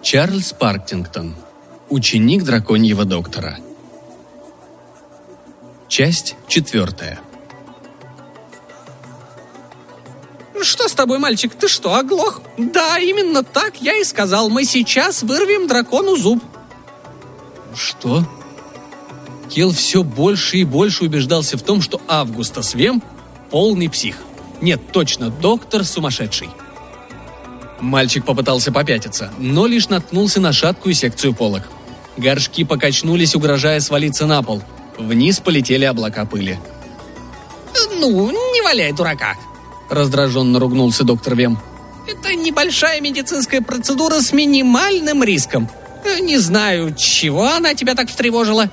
Чарльз Парктингтон. Ученик драконьего доктора. Часть четвертая. Что с тобой, мальчик? Ты что, оглох? Да, именно так я и сказал. Мы сейчас вырвем дракону зуб. Что? Кел все больше и больше убеждался в том, что Августа Свем – полный псих. Нет, точно, доктор сумасшедший. Мальчик попытался попятиться, но лишь наткнулся на шаткую секцию полок. Горшки покачнулись, угрожая свалиться на пол. Вниз полетели облака пыли. Ну, не валяй дурака. Раздраженно ругнулся доктор Вем. Это небольшая медицинская процедура с минимальным риском. Не знаю, чего она тебя так встревожила.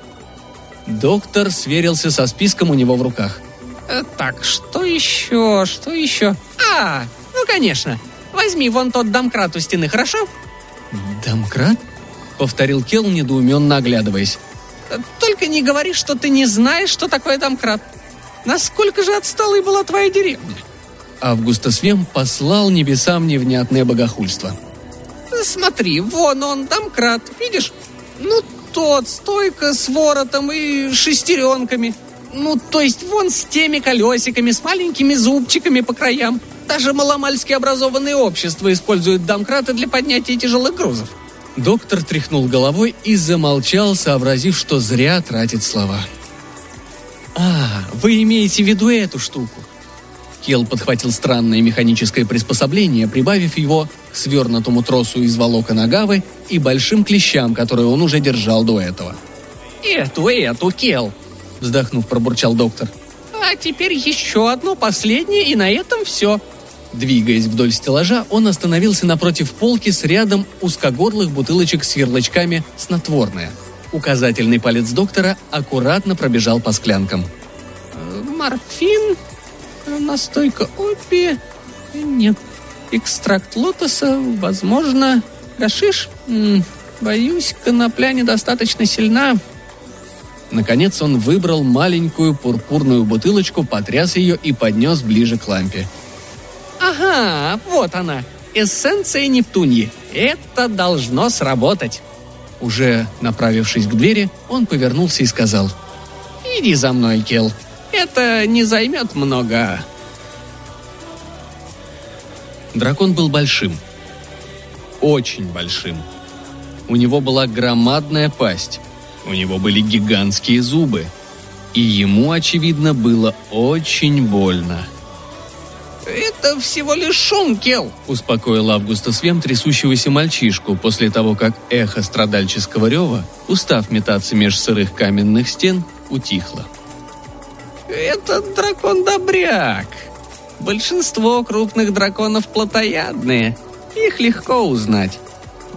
Доктор сверился со списком у него в руках. Э, так, что еще, что еще? А, ну конечно, Возьми вон тот домкрат у стены, хорошо?» «Домкрат?» — повторил Келл, недоуменно оглядываясь. «Только не говори, что ты не знаешь, что такое домкрат. Насколько же отсталой была твоя деревня?» Августа Свем послал небесам невнятное богохульство. «Смотри, вон он, домкрат, видишь? Ну, тот, стойка с воротом и шестеренками. Ну, то есть вон с теми колесиками, с маленькими зубчиками по краям. Даже маломальски образованные общества используют домкраты для поднятия тяжелых грузов. Доктор тряхнул головой и замолчал, сообразив, что зря тратит слова. «А, вы имеете в виду эту штуку?» Кел подхватил странное механическое приспособление, прибавив его к свернутому тросу из волокон агавы и большим клещам, которые он уже держал до этого. «Эту, эту, Кел!» – вздохнув, пробурчал доктор. «А теперь еще одно последнее, и на этом все. Двигаясь вдоль стеллажа, он остановился напротив полки с рядом узкогорлых бутылочек с ярлычками «Снотворное». Указательный палец доктора аккуратно пробежал по склянкам. Э, «Морфин, настойка опия, нет, экстракт лотоса, возможно, гашиш, боюсь, конопля недостаточно сильна». Наконец он выбрал маленькую пурпурную бутылочку, потряс ее и поднес ближе к лампе – Ага, вот она. Эссенция Нептуньи. Это должно сработать. Уже направившись к двери, он повернулся и сказал. «Иди за мной, Кел. Это не займет много». Дракон был большим. Очень большим. У него была громадная пасть. У него были гигантские зубы. И ему, очевидно, было очень больно – «Это всего лишь шум, Кел!» – успокоил Августа Свем трясущегося мальчишку после того, как эхо страдальческого рева, устав метаться меж сырых каменных стен, утихло. «Этот дракон-добряк. Большинство крупных драконов плотоядные. Их легко узнать.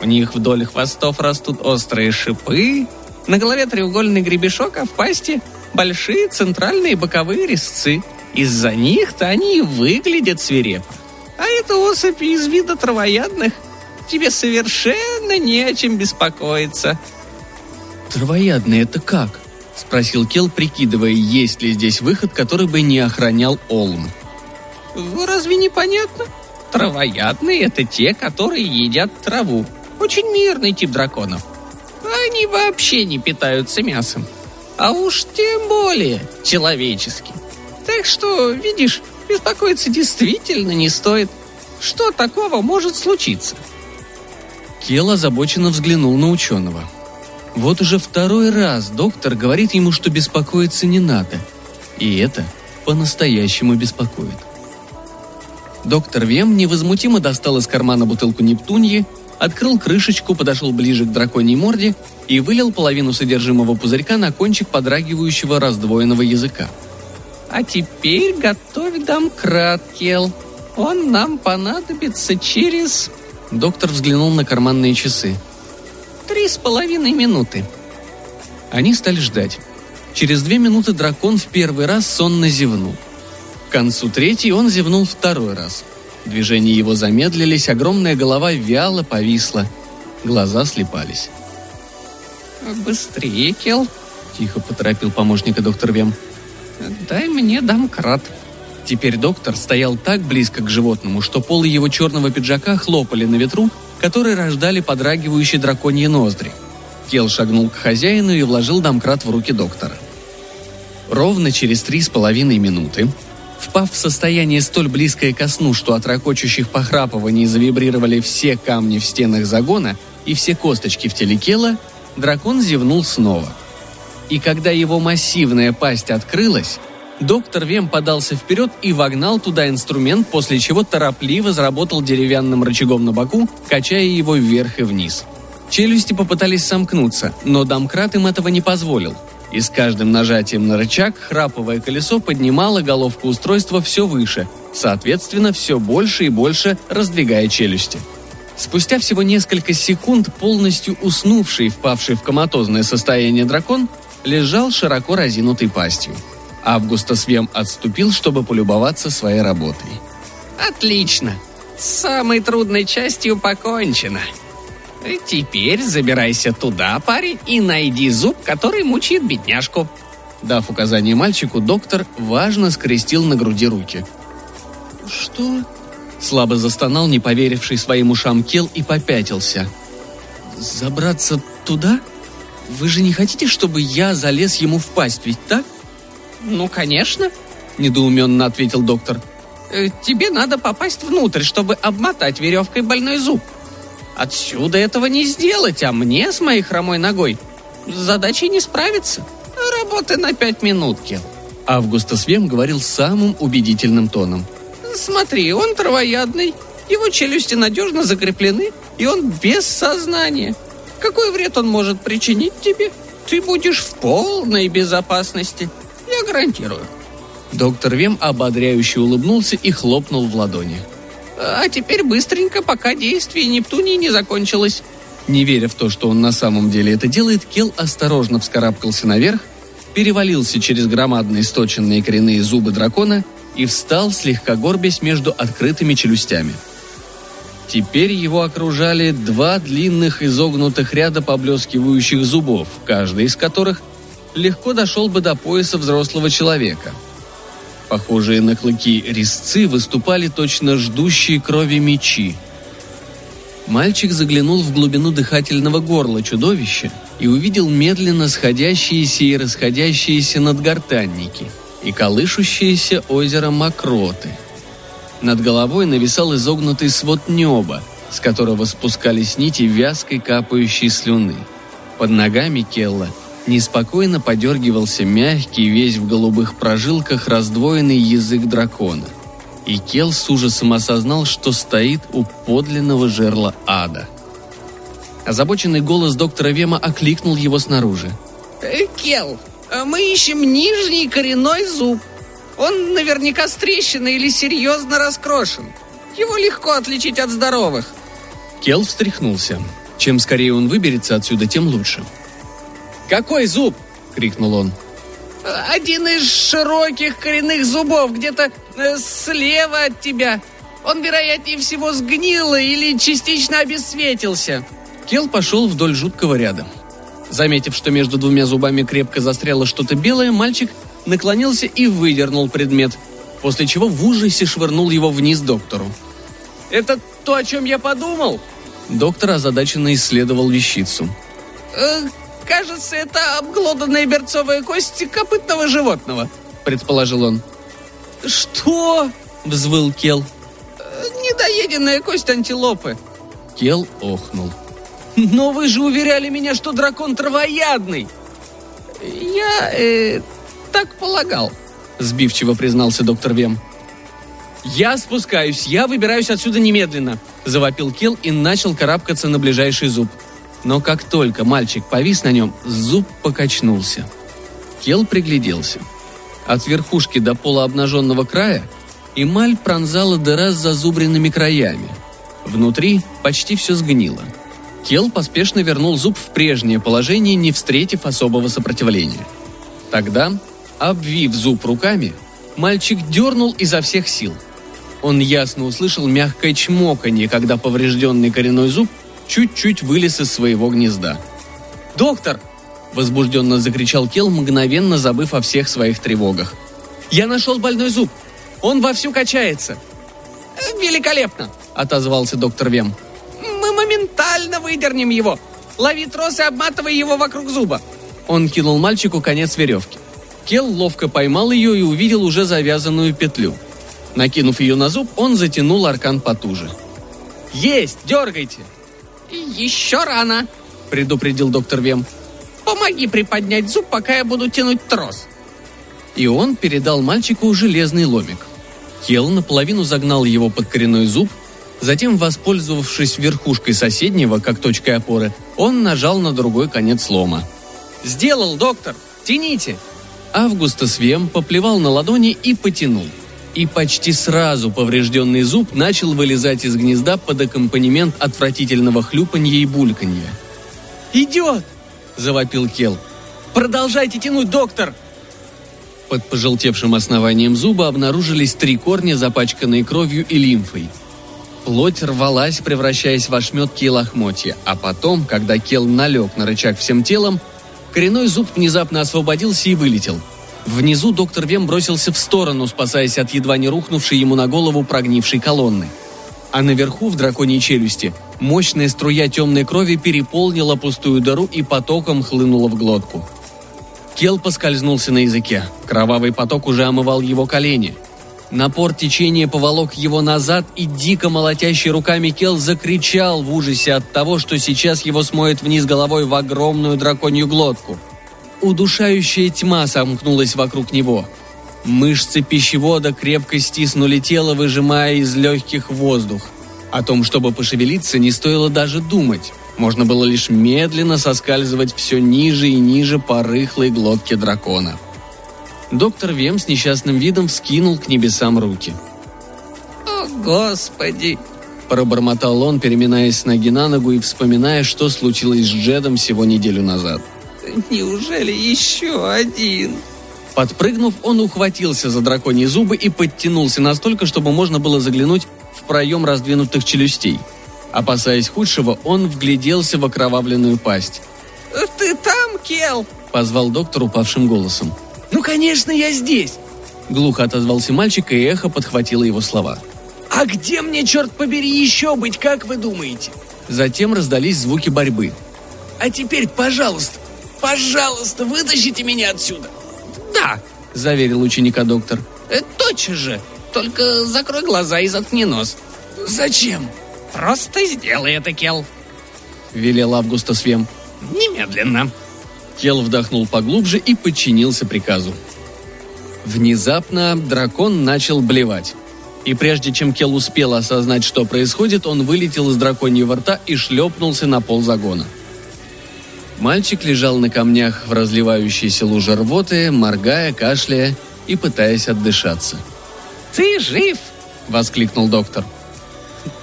У них вдоль хвостов растут острые шипы, на голове треугольный гребешок, а в пасти большие центральные боковые резцы – из-за них-то они и выглядят свирепо. А это особи из вида травоядных. Тебе совершенно не о чем беспокоиться. Травоядные это как? Спросил Кел, прикидывая, есть ли здесь выход, который бы не охранял Олм. Разве не понятно? Травоядные — это те, которые едят траву. Очень мирный тип драконов. Они вообще не питаются мясом. А уж тем более человеческим. Так что, видишь, беспокоиться действительно не стоит. Что такого может случиться? Кел озабоченно взглянул на ученого. Вот уже второй раз доктор говорит ему, что беспокоиться не надо. И это по-настоящему беспокоит. Доктор Вем невозмутимо достал из кармана бутылку Нептуньи, открыл крышечку, подошел ближе к драконьей морде и вылил половину содержимого пузырька на кончик подрагивающего раздвоенного языка – а теперь готовь домкрат, Кел. Он нам понадобится через...» Доктор взглянул на карманные часы. «Три с половиной минуты». Они стали ждать. Через две минуты дракон в первый раз сонно зевнул. К концу третьей он зевнул второй раз. Движения его замедлились, огромная голова вяло повисла. Глаза слепались. «Быстрее, Кел. Тихо поторопил помощника доктор Вем. «Дай мне домкрат». Теперь доктор стоял так близко к животному, что полы его черного пиджака хлопали на ветру, которые рождали подрагивающие драконьи ноздри. Кел шагнул к хозяину и вложил домкрат в руки доктора. Ровно через три с половиной минуты, впав в состояние столь близкое ко сну, что от ракочущих похрапываний завибрировали все камни в стенах загона и все косточки в теле Кела, дракон зевнул снова. И когда его массивная пасть открылась, доктор Вем подался вперед и вогнал туда инструмент, после чего торопливо заработал деревянным рычагом на боку, качая его вверх и вниз. Челюсти попытались сомкнуться, но домкрат им этого не позволил – и с каждым нажатием на рычаг храповое колесо поднимало головку устройства все выше, соответственно, все больше и больше раздвигая челюсти. Спустя всего несколько секунд полностью уснувший впавший в коматозное состояние дракон лежал широко разинутой пастью. Августа Свем отступил, чтобы полюбоваться своей работой. «Отлично! С самой трудной частью покончено!» «Теперь забирайся туда, парень, и найди зуб, который мучит бедняжку». Дав указание мальчику, доктор важно скрестил на груди руки. «Что?» Слабо застонал, не поверивший своим ушам Кел, и попятился. «Забраться туда? Вы же не хотите, чтобы я залез ему в пасть, ведь так?» «Ну, конечно», — недоуменно ответил доктор. «Э, «Тебе надо попасть внутрь, чтобы обмотать веревкой больной зуб», Отсюда этого не сделать, а мне с моей хромой ногой с задачей не справиться. Работы на пять минут, Кел. Августа Свем говорил самым убедительным тоном. Смотри, он травоядный, его челюсти надежно закреплены, и он без сознания. Какой вред он может причинить тебе? Ты будешь в полной безопасности. Я гарантирую. Доктор Вем ободряюще улыбнулся и хлопнул в ладони. А теперь быстренько, пока действие Нептунии не закончилось». Не веря в то, что он на самом деле это делает, Кел осторожно вскарабкался наверх, перевалился через громадные сточенные коренные зубы дракона и встал, слегка горбясь между открытыми челюстями. Теперь его окружали два длинных изогнутых ряда поблескивающих зубов, каждый из которых легко дошел бы до пояса взрослого человека – Похожие на клыки резцы выступали точно ждущие крови мечи. Мальчик заглянул в глубину дыхательного горла чудовища и увидел медленно сходящиеся и расходящиеся надгортанники и колышущееся озеро Мокроты. Над головой нависал изогнутый свод неба, с которого спускались нити вязкой капающей слюны. Под ногами Келла неспокойно подергивался мягкий, весь в голубых прожилках, раздвоенный язык дракона. И Кел с ужасом осознал, что стоит у подлинного жерла ада. Озабоченный голос доктора Вема окликнул его снаружи. «Э, «Кел, мы ищем нижний коренной зуб. Он наверняка с трещиной или серьезно раскрошен. Его легко отличить от здоровых». Кел встряхнулся. Чем скорее он выберется отсюда, тем лучше. «Какой зуб?» — крикнул он. «Один из широких коренных зубов, где-то э, слева от тебя. Он, вероятнее всего, сгнил или частично обесцветился». Кел пошел вдоль жуткого ряда. Заметив, что между двумя зубами крепко застряло что-то белое, мальчик наклонился и выдернул предмет, после чего в ужасе швырнул его вниз доктору. «Это то, о чем я подумал?» Доктор озадаченно исследовал вещицу. Э, Кажется, это обглоданная берцовая кость копытного животного», — предположил он. «Что?» — взвыл Кел. «Э, «Недоеденная кость антилопы». Кел охнул. «Но вы же уверяли меня, что дракон травоядный!» «Я э, так полагал», — сбивчиво признался доктор Вем. «Я спускаюсь, я выбираюсь отсюда немедленно», — завопил Кел и начал карабкаться на ближайший зуб. Но как только мальчик повис на нем, зуб покачнулся. Кел пригляделся. От верхушки до полуобнаженного края эмаль пронзала дыра с зазубренными краями. Внутри почти все сгнило. Кел поспешно вернул зуб в прежнее положение, не встретив особого сопротивления. Тогда, обвив зуб руками, мальчик дернул изо всех сил. Он ясно услышал мягкое чмоканье, когда поврежденный коренной зуб чуть-чуть вылез из своего гнезда. «Доктор! – возбужденно закричал Кел, мгновенно забыв о всех своих тревогах. «Я нашел больной зуб! Он вовсю качается!» «Великолепно!» – отозвался доктор Вем. «Мы моментально выдернем его! Лови трос и обматывай его вокруг зуба!» Он кинул мальчику конец веревки. Кел ловко поймал ее и увидел уже завязанную петлю. Накинув ее на зуб, он затянул аркан потуже. «Есть! Дергайте!» «Еще рано!» – предупредил доктор Вем. «Помоги приподнять зуб, пока я буду тянуть трос!» И он передал мальчику железный ломик. Кел наполовину загнал его под коренной зуб, затем, воспользовавшись верхушкой соседнего, как точкой опоры, он нажал на другой конец лома. «Сделал, доктор! Тяните!» Августас Вем поплевал на ладони и потянул. И почти сразу поврежденный зуб начал вылезать из гнезда под аккомпанемент отвратительного хлюпанья и бульканья. «Идет!» – завопил Кел. «Продолжайте тянуть, доктор!» Под пожелтевшим основанием зуба обнаружились три корня, запачканные кровью и лимфой. Плоть рвалась, превращаясь в ошметки и лохмотья, а потом, когда Кел налег на рычаг всем телом, коренной зуб внезапно освободился и вылетел. Внизу доктор Вем бросился в сторону, спасаясь от едва не рухнувшей ему на голову прогнившей колонны. А наверху, в драконьей челюсти, мощная струя темной крови переполнила пустую дыру и потоком хлынула в глотку. Кел поскользнулся на языке. Кровавый поток уже омывал его колени. Напор течения поволок его назад, и дико молотящий руками Кел закричал в ужасе от того, что сейчас его смоет вниз головой в огромную драконью глотку. Удушающая тьма сомкнулась вокруг него. Мышцы пищевода крепко стиснули тело, выжимая из легких воздух. О том, чтобы пошевелиться, не стоило даже думать. Можно было лишь медленно соскальзывать все ниже и ниже по рыхлой глотке дракона. Доктор Вем с несчастным видом вскинул к небесам руки. «О, Господи!» Пробормотал он, переминаясь с ноги на ногу и вспоминая, что случилось с Джедом всего неделю назад. «Неужели еще один?» Подпрыгнув, он ухватился за драконьи зубы и подтянулся настолько, чтобы можно было заглянуть в проем раздвинутых челюстей – Опасаясь худшего, он вгляделся в окровавленную пасть. «Ты там, Кел?» – позвал доктор упавшим голосом. «Ну, конечно, я здесь!» Глухо отозвался мальчик, и эхо подхватило его слова. «А где мне, черт побери, еще быть, как вы думаете?» Затем раздались звуки борьбы. «А теперь, пожалуйста, пожалуйста, вытащите меня отсюда!» «Да!» – заверил ученика доктор. «Э, «Точно же! Только закрой глаза и заткни нос!» «Зачем?» «Просто сделай это, Кел!» — велел Августа Свем. «Немедленно!» Кел вдохнул поглубже и подчинился приказу. Внезапно дракон начал блевать. И прежде чем Кел успел осознать, что происходит, он вылетел из драконьего рта и шлепнулся на пол загона. Мальчик лежал на камнях в разливающейся луже рвоты, моргая, кашляя и пытаясь отдышаться. «Ты жив!» — воскликнул доктор. —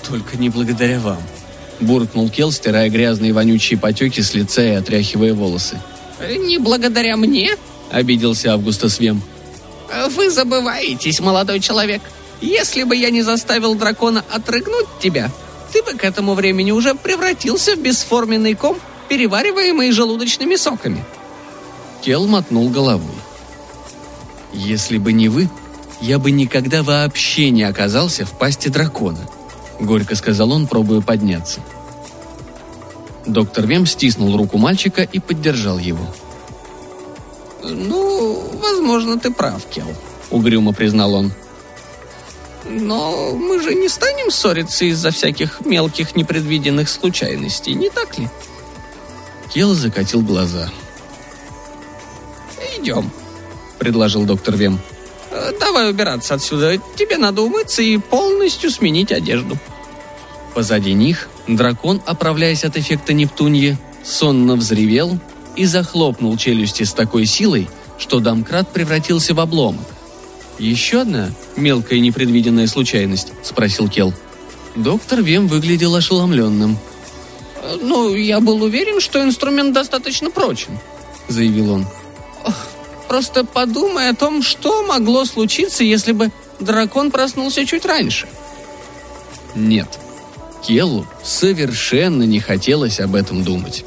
«Только не благодаря вам», – буркнул Кел, стирая грязные вонючие потеки с лица и отряхивая волосы. «Не благодаря мне?» – обиделся Августа Свем. «Вы забываетесь, молодой человек. Если бы я не заставил дракона отрыгнуть тебя, ты бы к этому времени уже превратился в бесформенный ком, перевариваемый желудочными соками». Кел мотнул головой. «Если бы не вы, я бы никогда вообще не оказался в пасти дракона», — горько сказал он, пробуя подняться. Доктор Вем стиснул руку мальчика и поддержал его. «Ну, возможно, ты прав, Кел», — угрюмо признал он. «Но мы же не станем ссориться из-за всяких мелких непредвиденных случайностей, не так ли?» Кел закатил глаза. «Идем», — предложил доктор Вем. Э, давай убираться отсюда. Тебе надо умыться и полностью сменить одежду. Позади них дракон, оправляясь от эффекта Нептуньи, сонно взревел и захлопнул челюсти с такой силой, что домкрат превратился в обломок. «Еще одна мелкая непредвиденная случайность?» – спросил Кел. Доктор Вем выглядел ошеломленным. «Ну, я был уверен, что инструмент достаточно прочен», – заявил он. Просто подумай о том, что могло случиться, если бы дракон проснулся чуть раньше. Нет. Келлу совершенно не хотелось об этом думать.